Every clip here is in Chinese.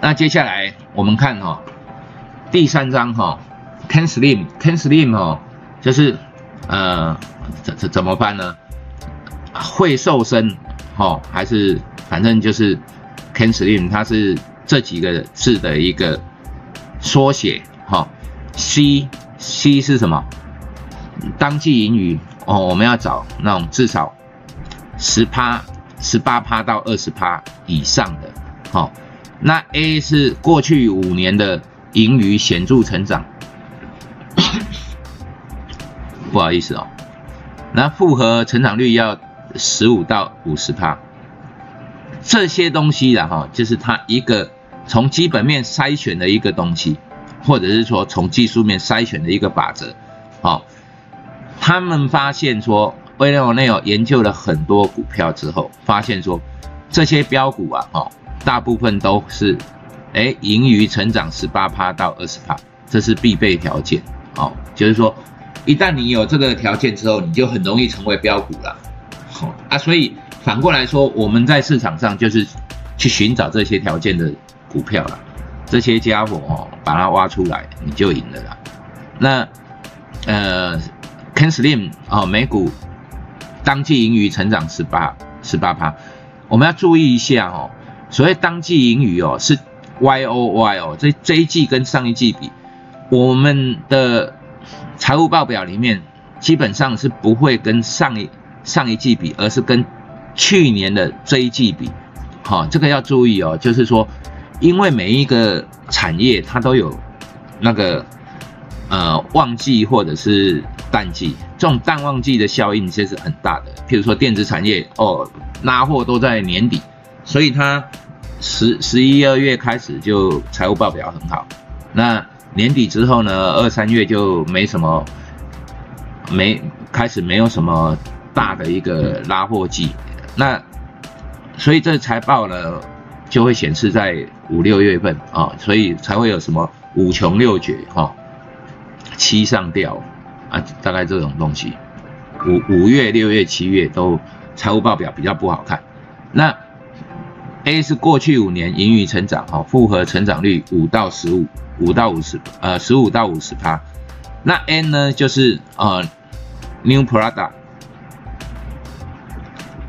那接下来我们看哈，第三章哈，Can Slim，Can Slim 哈，就是呃怎怎怎么办呢？会瘦身哈，还是反正就是 Can Slim，它是这几个字的一个缩写哈。C C 是什么？当季盈余哦，我们要找那种至少十趴、十八趴到二十趴以上的，好。那 A 是过去五年的盈余显著成长，不好意思哦。那复合成长率要十五到五十趴，这些东西的哈，就是它一个从基本面筛选的一个东西，或者是说从技术面筛选的一个法则，好。他们发现说，威廉内有研究了很多股票之后，发现说这些标股啊，哦，大部分都是，哎，盈余成长十八趴到二十趴，这是必备条件，哦，就是说，一旦你有这个条件之后，你就很容易成为标股了，好啊，所以反过来说，我们在市场上就是去寻找这些条件的股票了，这些家伙哦，把它挖出来，你就赢了啦。那，呃。Ken Slim 哦，美股当季盈余成长十八十八趴，我们要注意一下哦。所谓当季盈余哦，是 Y O Y 哦，这这一季跟上一季比，我们的财务报表里面基本上是不会跟上一上一季比，而是跟去年的这一季比。好，这个要注意哦，就是说，因为每一个产业它都有那个呃旺季或者是。淡季这种淡旺季的效应其实是很大的，譬如说电子产业哦，拉货都在年底，所以它十十一二月开始就财务报表很好，那年底之后呢，二三月就没什么，没开始没有什么大的一个拉货季，那所以这财报呢就会显示在五六月份啊，所以才会有什么五穷六绝哈，七上吊。啊，大概这种东西，五五月、六月、七月都财务报表比较不好看。那 A 是过去五年盈余成长，哈，复合成长率五到十五，五到五十，呃，十五到五十趴。那 N 呢，就是呃，New Product，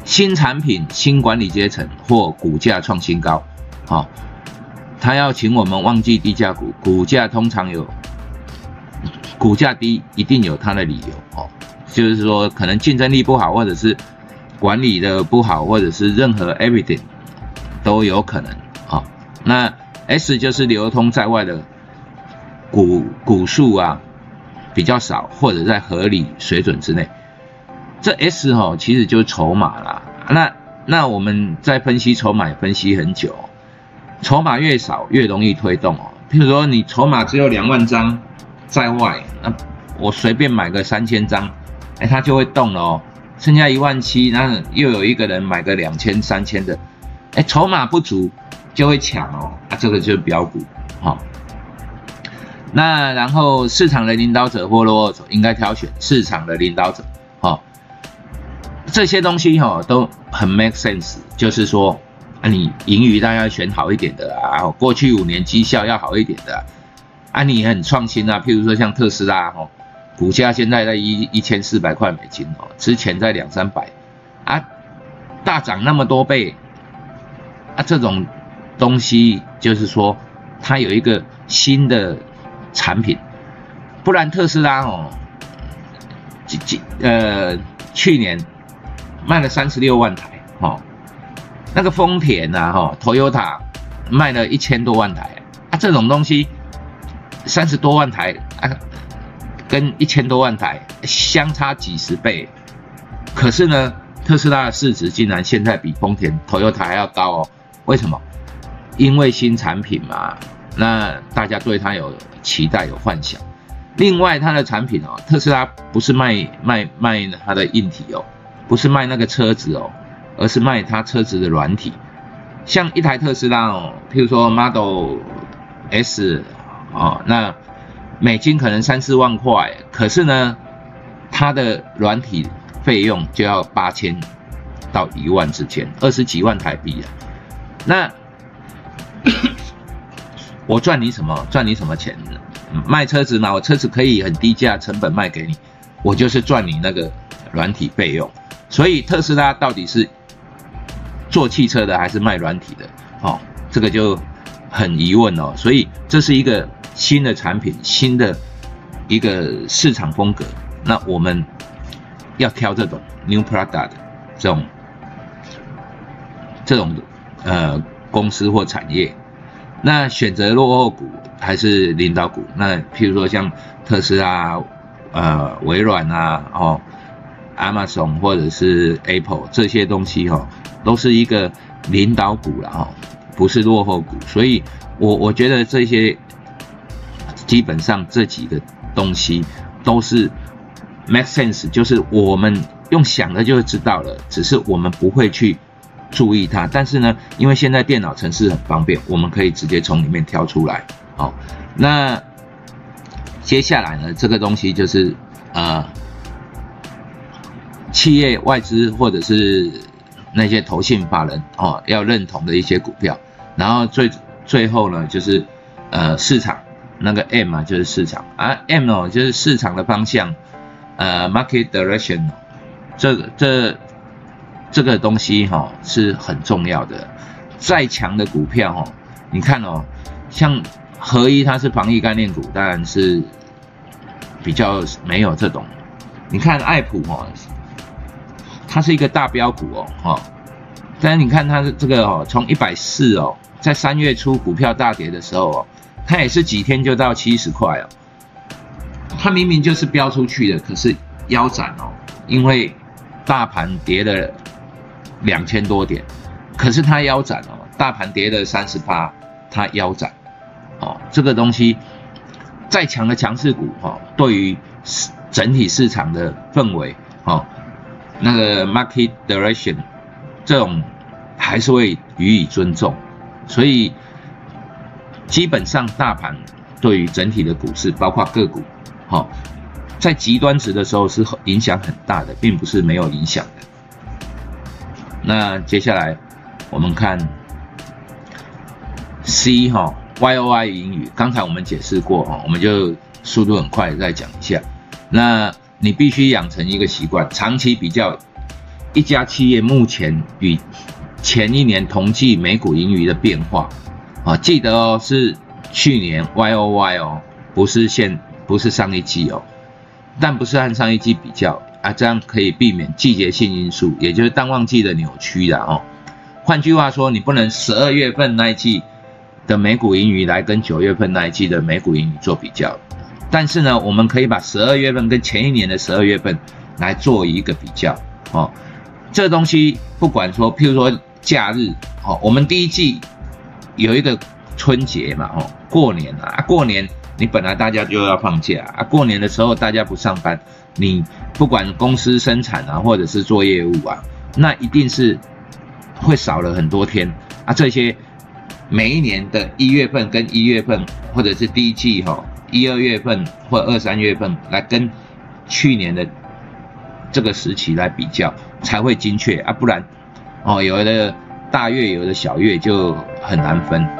新产品、新管理阶层或股价创新高，好，他要请我们忘记低价股，股价通常有。股价低一定有它的理由哦，就是说可能竞争力不好，或者是管理的不好，或者是任何 everything 都有可能啊。那 S 就是流通在外的股股数啊比较少，或者在合理水准之内。这 S 哈其实就是筹码啦。那那我们在分析筹码分析很久，筹码越少越容易推动哦。譬如说你筹码只有两万张。在外，那我随便买个三千张，哎，它就会动了哦。剩下一万七，那又有一个人买个两千、三千的，哎，筹码不足就会抢哦。啊，这个就是标股，好。那然后市场的领导者或落后者应该挑选市场的领导者，好。这些东西哈都很 make sense，就是说，啊，你盈余当然要选好一点的啊，过去五年绩效要好一点的。啊，你很创新啊，譬如说像特斯拉哦，股价现在在一一千四百块美金哦，之前在两三百，啊，大涨那么多倍，啊，这种东西就是说它有一个新的产品，不然特斯拉哦，几几呃去年卖了三十六万台哦，那个丰田呐哈，Toyota 卖了一千多万台，啊，这种东西。三十多万台啊，跟一千多万台相差几十倍，可是呢，特斯拉的市值竟然现在比丰田、Toyota 还要高哦？为什么？因为新产品嘛，那大家对它有期待、有幻想。另外，它的产品哦，特斯拉不是卖卖卖它的硬体哦，不是卖那个车子哦，而是卖它车子的软体。像一台特斯拉哦，譬如说 Model S。哦，那美金可能三四万块，可是呢，它的软体费用就要八千到一万之间，二十几万台币啊。那我赚你什么？赚你什么钱？卖车子嘛，我车子可以很低价成本卖给你，我就是赚你那个软体费用。所以特斯拉到底是做汽车的还是卖软体的？哦，这个就很疑问哦。所以这是一个新的产品，新的一个市场风格。那我们要挑这种 new product 这种这种呃公司或产业。那选择落后股还是领导股？那譬如说像特斯拉、呃微软啊、哦 Amazon 或者是 Apple 这些东西哦，都是一个领导股了哦，不是落后股。所以我我觉得这些基本上这几个东西都是 make sense，就是我们用想的就知道了，只是我们不会去。注意它，但是呢，因为现在电脑程式很方便，我们可以直接从里面挑出来。好，那接下来呢，这个东西就是呃，企业外资或者是那些投信法人哦要认同的一些股票，然后最最后呢就是呃市场那个 M 啊就是市场啊 M 哦就是市场的方向，呃 Market Direction，这个这。这个东西哈是很重要的，再强的股票哈，你看哦，像合一它是防疫概念股，当然是比较没有这种。你看爱普哦，它是一个大标股哦哈，但是你看它的这个哦，从一百四哦，在三月初股票大跌的时候哦，它也是几天就到七十块哦，它明明就是飙出去的，可是腰斩哦，因为大盘跌了。两千多点，可是它腰斩哦，大盘跌了三十八，它腰斩，哦，这个东西再强的强势股哈，对于整体市场的氛围哦，那个 market direction 这种还是会予以尊重，所以基本上大盘对于整体的股市，包括个股，哈，在极端值的时候是影响很大的，并不是没有影响。那接下来我们看 C 哈 Y O I 英语，刚才我们解释过哈，我们就速度很快再讲一下。那你必须养成一个习惯，长期比较一家企业目前与前一年同季每股盈余的变化啊，记得哦是去年 Y O Y 哦，不是现不是上一季哦，但不是按上一季比较。啊，这样可以避免季节性因素，也就是淡旺季的扭曲的哦。换句话说，你不能十二月份那一季的美股盈余来跟九月份那一季的美股盈余做比较。但是呢，我们可以把十二月份跟前一年的十二月份来做一个比较哦。这东西不管说，譬如说假日哦，我们第一季有一个春节嘛哦，过年啊，过年你本来大家就要放假啊，过年的时候大家不上班。你不管公司生产啊，或者是做业务啊，那一定是会少了很多天啊。这些每一年的一月份跟一月份，或者是第一季哈一二月份或二三月份来跟去年的这个时期来比较，才会精确啊。不然哦，有的大月有的小月就很难分。